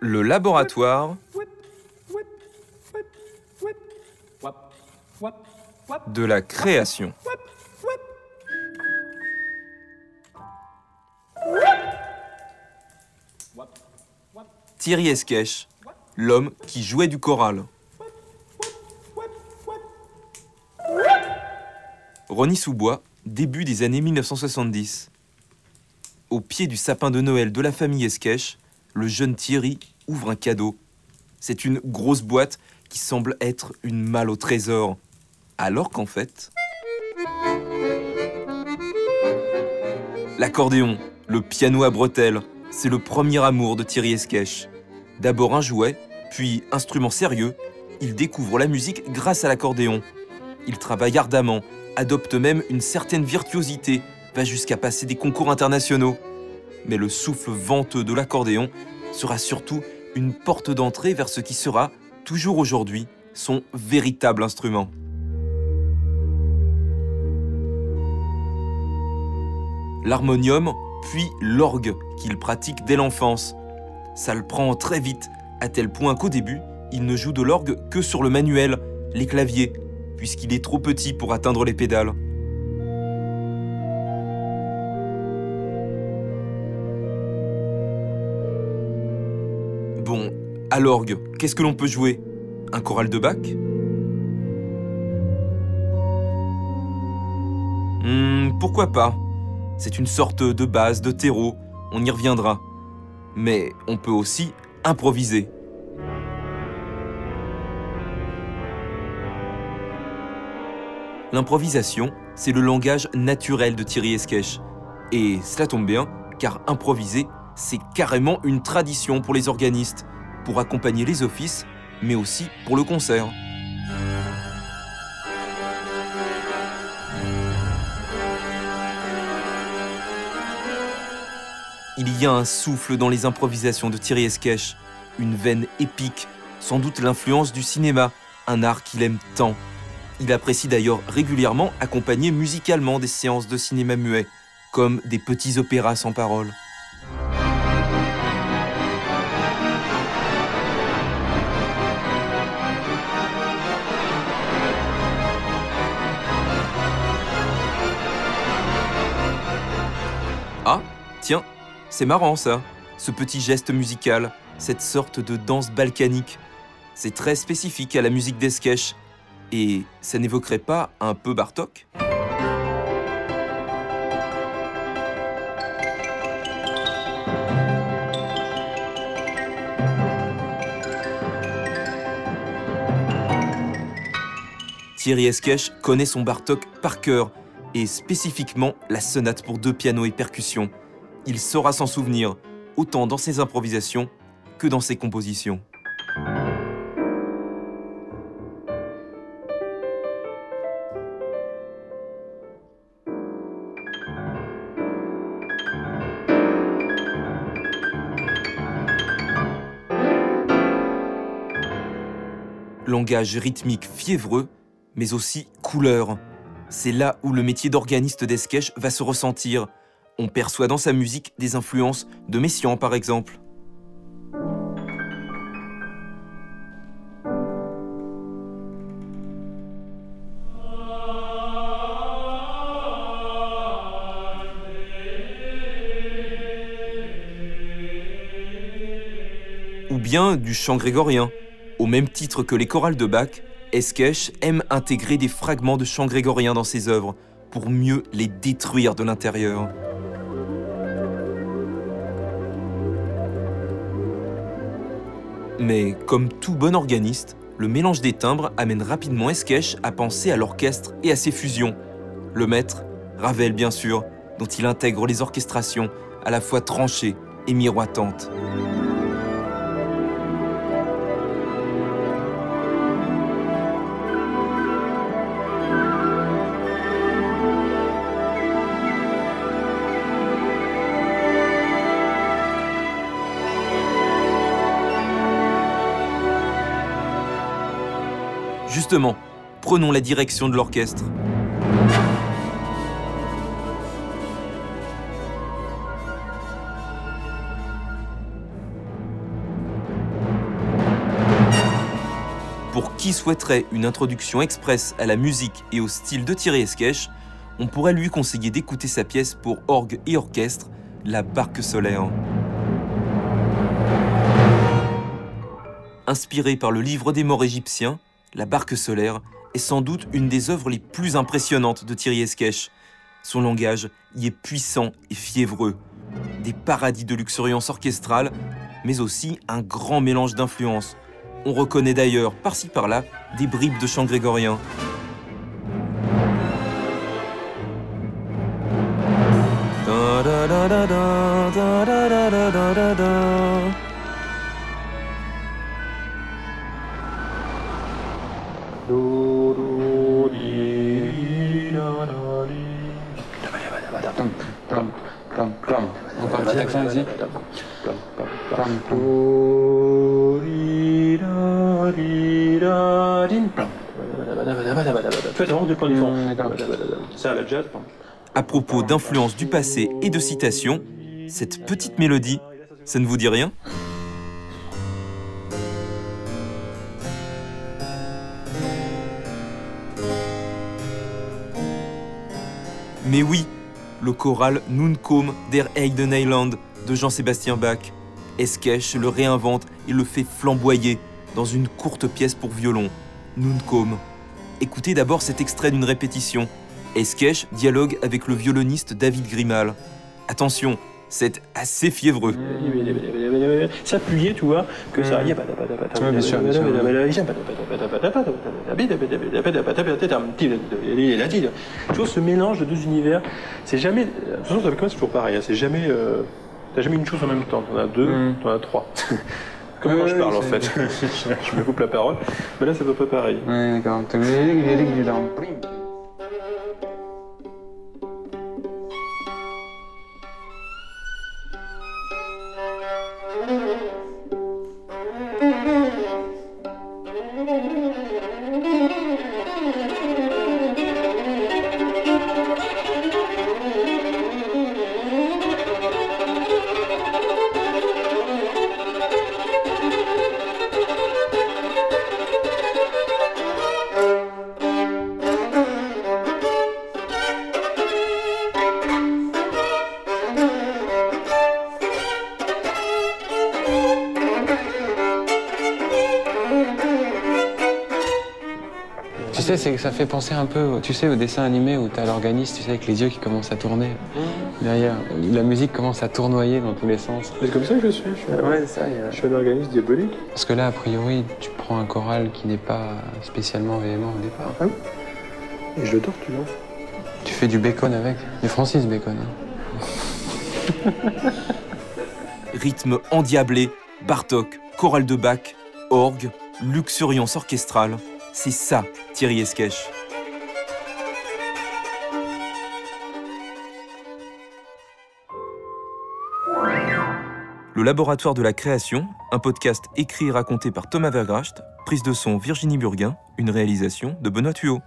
Le laboratoire de la création. Thierry Esquèche, l'homme qui jouait du choral. Ronny Soubois, début des années 1970. Au pied du sapin de Noël de la famille Esquèche, le jeune Thierry ouvre un cadeau. C'est une grosse boîte qui semble être une malle au trésor, alors qu'en fait... L'accordéon, le piano à bretelles, c'est le premier amour de Thierry Esquèche. D'abord un jouet, puis instrument sérieux, il découvre la musique grâce à l'accordéon. Il travaille ardemment, adopte même une certaine virtuosité, va jusqu'à passer des concours internationaux. Mais le souffle venteux de l'accordéon sera surtout une porte d'entrée vers ce qui sera, toujours aujourd'hui, son véritable instrument. L'harmonium, puis l'orgue qu'il pratique dès l'enfance. Ça le prend très vite, à tel point qu'au début, il ne joue de l'orgue que sur le manuel, les claviers, puisqu'il est trop petit pour atteindre les pédales. L'orgue, qu'est-ce que l'on peut jouer? Un choral de Bach? Hmm, pourquoi pas C'est une sorte de base, de terreau, on y reviendra. Mais on peut aussi improviser. L'improvisation, c'est le langage naturel de Thierry Esquèche. Et cela tombe bien, car improviser, c'est carrément une tradition pour les organistes, pour accompagner les offices, mais aussi pour le concert. Il y a un souffle dans les improvisations de Thierry Esquèche, une veine épique, sans doute l'influence du cinéma, un art qu'il aime tant. Il apprécie d'ailleurs régulièrement accompagner musicalement des séances de cinéma muet, comme des petits opéras sans parole. Ah, tiens, c'est marrant ça, ce petit geste musical, cette sorte de danse balkanique. C'est très spécifique à la musique d'Esquèche. Et ça n'évoquerait pas un peu Bartok? Thierry Esquèche connaît son Bartok par cœur, et spécifiquement la sonate pour deux pianos et percussions. Il saura s'en souvenir, autant dans ses improvisations que dans ses compositions. Langage rythmique fiévreux, mais aussi couleur. C'est là où le métier d'organiste d'Esquèche va se ressentir. On perçoit dans sa musique des influences de Messiaen par exemple. Ou bien du chant grégorien. Au même titre que les chorales de Bach, Esquèche aime intégrer des fragments de chant grégorien dans ses œuvres pour mieux les détruire de l'intérieur. Mais comme tout bon organiste, le mélange des timbres amène rapidement Esquèche à penser à l'orchestre et à ses fusions. Le maître, Ravel bien sûr, dont il intègre les orchestrations à la fois tranchées et miroitantes. Justement, prenons la direction de l'orchestre. Pour qui souhaiterait une introduction express à la musique et au style de Thierry Esquèche, on pourrait lui conseiller d'écouter sa pièce pour orgue et orchestre, La Barque Solaire. Inspirée par le livre des morts égyptiens, la Barque solaire est sans doute une des œuvres les plus impressionnantes de Thierry Esquèche. Son langage y est puissant et fiévreux. Des paradis de luxuriance orchestrale, mais aussi un grand mélange d'influences. On reconnaît d'ailleurs, par-ci par-là, des bribes de chant grégorien. C'est à propos d'influences du passé et de citations, cette petite mélodie, ça ne vous dit rien? Mais oui, le choral Nun kom der Eideneiland de Jean-Sébastien Bach. Esquèche le réinvente et le fait flamboyer dans une courte pièce pour violon, Nun kom. Écoutez d'abord cet extrait d'une répétition. Esquèche dialogue avec le violoniste David Grimal. Attention, c'est assez fiévreux. S'appuyer, tu vois, que ça. Ouais, bien sûr, bien sûr. Toujours ce mélange de deux univers. C'est jamais. De toute façon, c'est toujours pareil. hein, C'est jamais. euh, T'as jamais une chose en même temps. T'en as deux, Mm. t'en as trois. Comme quand je parle, en fait. je me coupe la parole. Mais là, c'est à peu près pareil. Ouais, d'accord. Sais, c'est que ça fait penser un peu, tu sais, au dessin animé où t'as l'organiste, tu sais, avec les yeux qui commencent à tourner derrière. La musique commence à tournoyer dans tous les sens. C'est comme ça que je suis. Je suis, Ouais, c'est ça. a- je suis un organisme diabolique. Parce que là, a priori, tu prends un choral qui n'est pas spécialement véhément au départ. Et je le tortue. Hein. Tu fais du bacon avec, du Francis Bacon. hein. Rythme endiablé, Bartok, chorale de Bach, orgue, luxuriance orchestrale. C'est ça, Thierry Esquèche. Le Laboratoire de la Création, un podcast écrit et raconté par Thomas Vergracht, prise de son Virginie Burguin, une réalisation de Benoît Thuot.